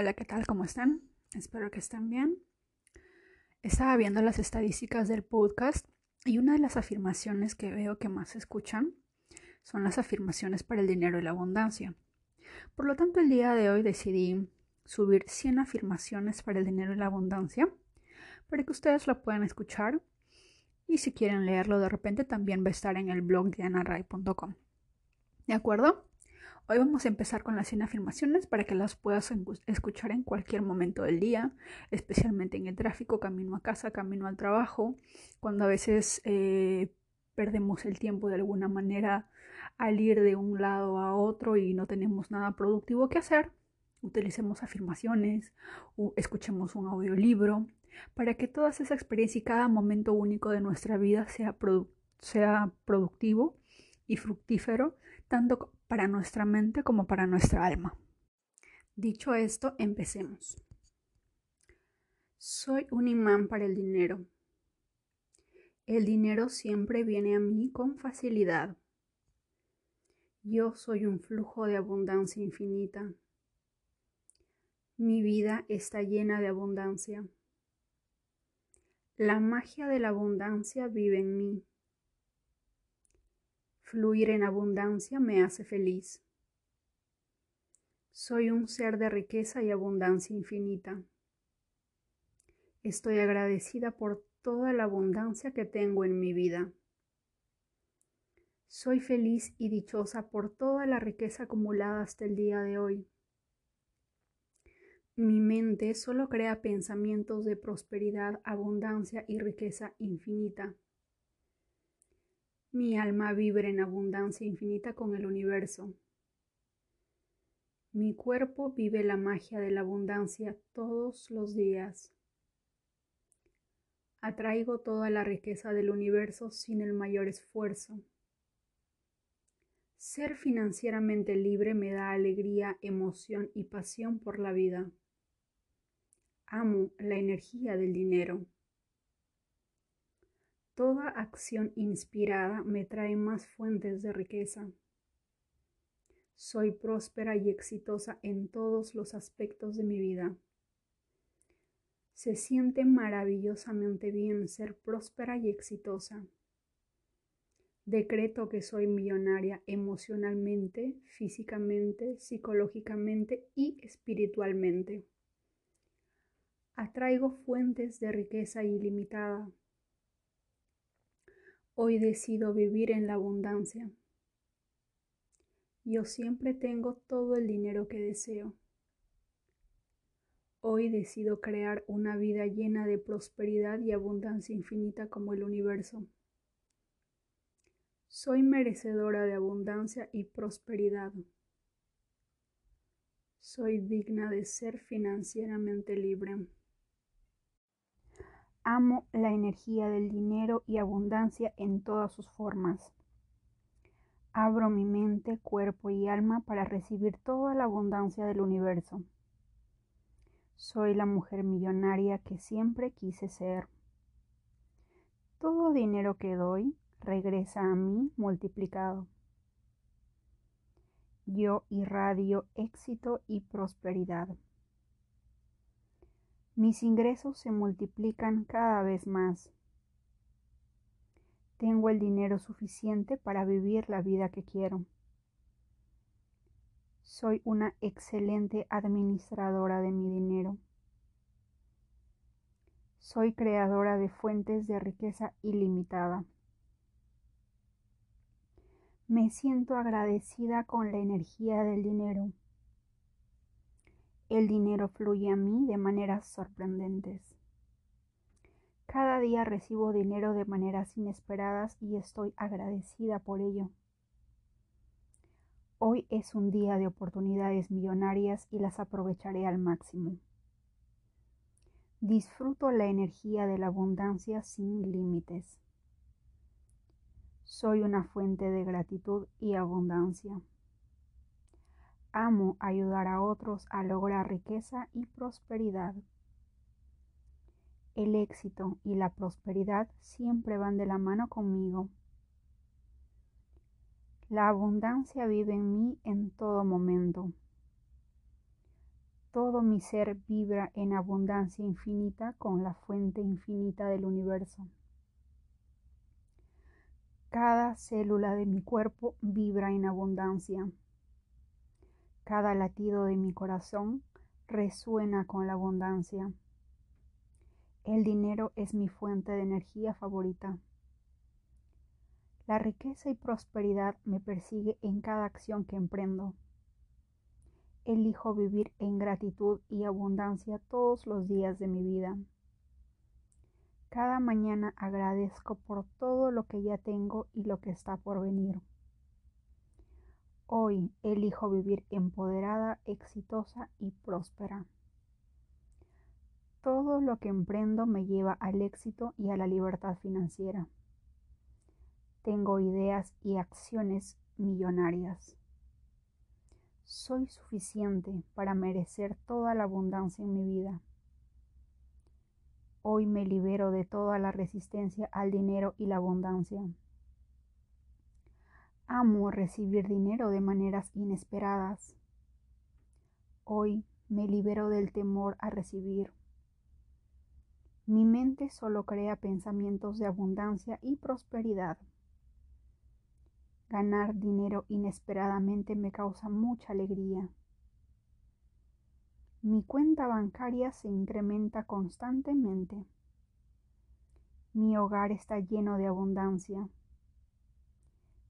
Hola, ¿qué tal? ¿Cómo están? Espero que estén bien. Estaba viendo las estadísticas del podcast y una de las afirmaciones que veo que más escuchan son las afirmaciones para el dinero y la abundancia. Por lo tanto, el día de hoy decidí subir 100 afirmaciones para el dinero y la abundancia para que ustedes lo puedan escuchar y si quieren leerlo de repente también va a estar en el blog de anaray.com. ¿De acuerdo? Hoy vamos a empezar con las 100 afirmaciones para que las puedas escuchar en cualquier momento del día, especialmente en el tráfico, camino a casa, camino al trabajo, cuando a veces eh, perdemos el tiempo de alguna manera al ir de un lado a otro y no tenemos nada productivo que hacer. Utilicemos afirmaciones, o escuchemos un audiolibro, para que toda esa experiencia y cada momento único de nuestra vida sea, sea productivo y fructífero, tanto para nuestra mente como para nuestra alma. Dicho esto, empecemos. Soy un imán para el dinero. El dinero siempre viene a mí con facilidad. Yo soy un flujo de abundancia infinita. Mi vida está llena de abundancia. La magia de la abundancia vive en mí. Fluir en abundancia me hace feliz. Soy un ser de riqueza y abundancia infinita. Estoy agradecida por toda la abundancia que tengo en mi vida. Soy feliz y dichosa por toda la riqueza acumulada hasta el día de hoy. Mi mente solo crea pensamientos de prosperidad, abundancia y riqueza infinita. Mi alma vibra en abundancia infinita con el universo. Mi cuerpo vive la magia de la abundancia todos los días. Atraigo toda la riqueza del universo sin el mayor esfuerzo. Ser financieramente libre me da alegría, emoción y pasión por la vida. Amo la energía del dinero. Toda acción inspirada me trae más fuentes de riqueza. Soy próspera y exitosa en todos los aspectos de mi vida. Se siente maravillosamente bien ser próspera y exitosa. Decreto que soy millonaria emocionalmente, físicamente, psicológicamente y espiritualmente. Atraigo fuentes de riqueza ilimitada. Hoy decido vivir en la abundancia. Yo siempre tengo todo el dinero que deseo. Hoy decido crear una vida llena de prosperidad y abundancia infinita como el universo. Soy merecedora de abundancia y prosperidad. Soy digna de ser financieramente libre. Amo la energía del dinero y abundancia en todas sus formas. Abro mi mente, cuerpo y alma para recibir toda la abundancia del universo. Soy la mujer millonaria que siempre quise ser. Todo dinero que doy regresa a mí multiplicado. Yo irradio éxito y prosperidad. Mis ingresos se multiplican cada vez más. Tengo el dinero suficiente para vivir la vida que quiero. Soy una excelente administradora de mi dinero. Soy creadora de fuentes de riqueza ilimitada. Me siento agradecida con la energía del dinero. El dinero fluye a mí de maneras sorprendentes. Cada día recibo dinero de maneras inesperadas y estoy agradecida por ello. Hoy es un día de oportunidades millonarias y las aprovecharé al máximo. Disfruto la energía de la abundancia sin límites. Soy una fuente de gratitud y abundancia. Amo ayudar a otros a lograr riqueza y prosperidad. El éxito y la prosperidad siempre van de la mano conmigo. La abundancia vive en mí en todo momento. Todo mi ser vibra en abundancia infinita con la fuente infinita del universo. Cada célula de mi cuerpo vibra en abundancia. Cada latido de mi corazón resuena con la abundancia. El dinero es mi fuente de energía favorita. La riqueza y prosperidad me persigue en cada acción que emprendo. Elijo vivir en gratitud y abundancia todos los días de mi vida. Cada mañana agradezco por todo lo que ya tengo y lo que está por venir. Hoy elijo vivir empoderada, exitosa y próspera. Todo lo que emprendo me lleva al éxito y a la libertad financiera. Tengo ideas y acciones millonarias. Soy suficiente para merecer toda la abundancia en mi vida. Hoy me libero de toda la resistencia al dinero y la abundancia. Amo recibir dinero de maneras inesperadas. Hoy me libero del temor a recibir. Mi mente solo crea pensamientos de abundancia y prosperidad. Ganar dinero inesperadamente me causa mucha alegría. Mi cuenta bancaria se incrementa constantemente. Mi hogar está lleno de abundancia.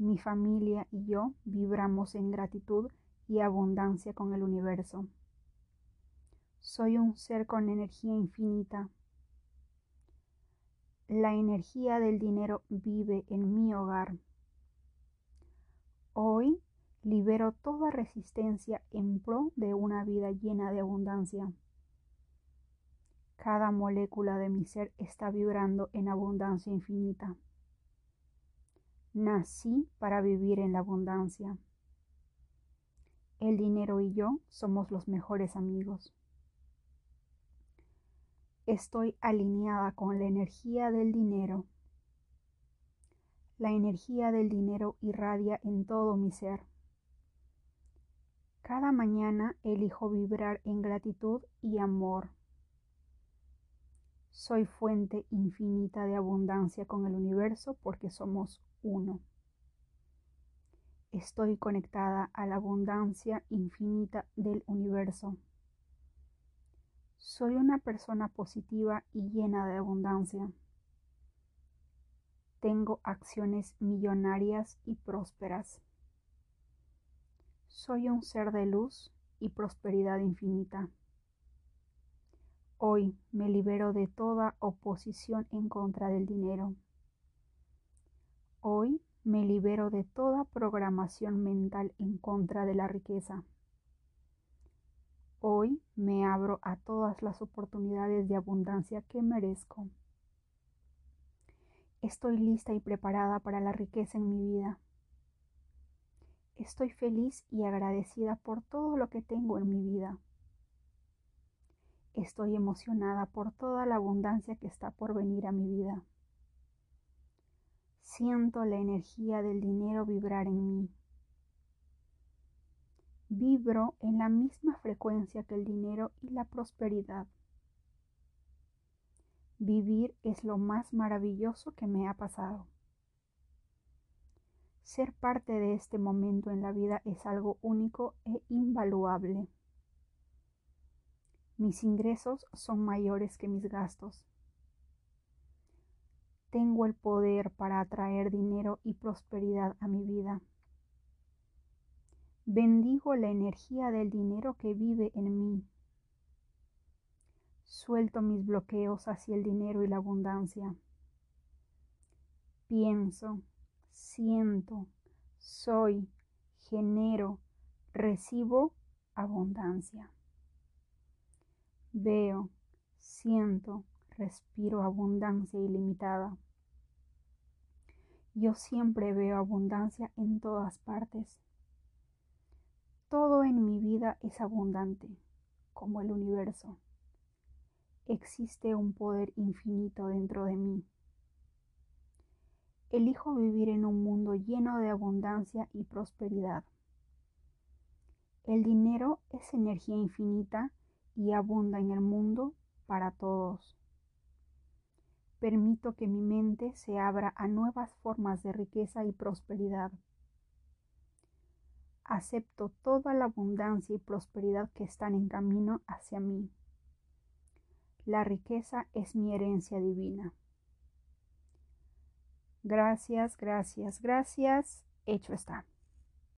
Mi familia y yo vibramos en gratitud y abundancia con el universo. Soy un ser con energía infinita. La energía del dinero vive en mi hogar. Hoy libero toda resistencia en pro de una vida llena de abundancia. Cada molécula de mi ser está vibrando en abundancia infinita. Nací para vivir en la abundancia. El dinero y yo somos los mejores amigos. Estoy alineada con la energía del dinero. La energía del dinero irradia en todo mi ser. Cada mañana elijo vibrar en gratitud y amor. Soy fuente infinita de abundancia con el universo porque somos uno. Estoy conectada a la abundancia infinita del universo. Soy una persona positiva y llena de abundancia. Tengo acciones millonarias y prósperas. Soy un ser de luz y prosperidad infinita. Hoy me libero de toda oposición en contra del dinero. Hoy me libero de toda programación mental en contra de la riqueza. Hoy me abro a todas las oportunidades de abundancia que merezco. Estoy lista y preparada para la riqueza en mi vida. Estoy feliz y agradecida por todo lo que tengo en mi vida. Estoy emocionada por toda la abundancia que está por venir a mi vida. Siento la energía del dinero vibrar en mí. Vibro en la misma frecuencia que el dinero y la prosperidad. Vivir es lo más maravilloso que me ha pasado. Ser parte de este momento en la vida es algo único e invaluable. Mis ingresos son mayores que mis gastos. Tengo el poder para atraer dinero y prosperidad a mi vida. Bendigo la energía del dinero que vive en mí. Suelto mis bloqueos hacia el dinero y la abundancia. Pienso, siento, soy, genero, recibo abundancia. Veo, siento, respiro abundancia ilimitada. Yo siempre veo abundancia en todas partes. Todo en mi vida es abundante, como el universo. Existe un poder infinito dentro de mí. Elijo vivir en un mundo lleno de abundancia y prosperidad. El dinero es energía infinita y abunda en el mundo para todos. Permito que mi mente se abra a nuevas formas de riqueza y prosperidad. Acepto toda la abundancia y prosperidad que están en camino hacia mí. La riqueza es mi herencia divina. Gracias, gracias, gracias. Hecho está.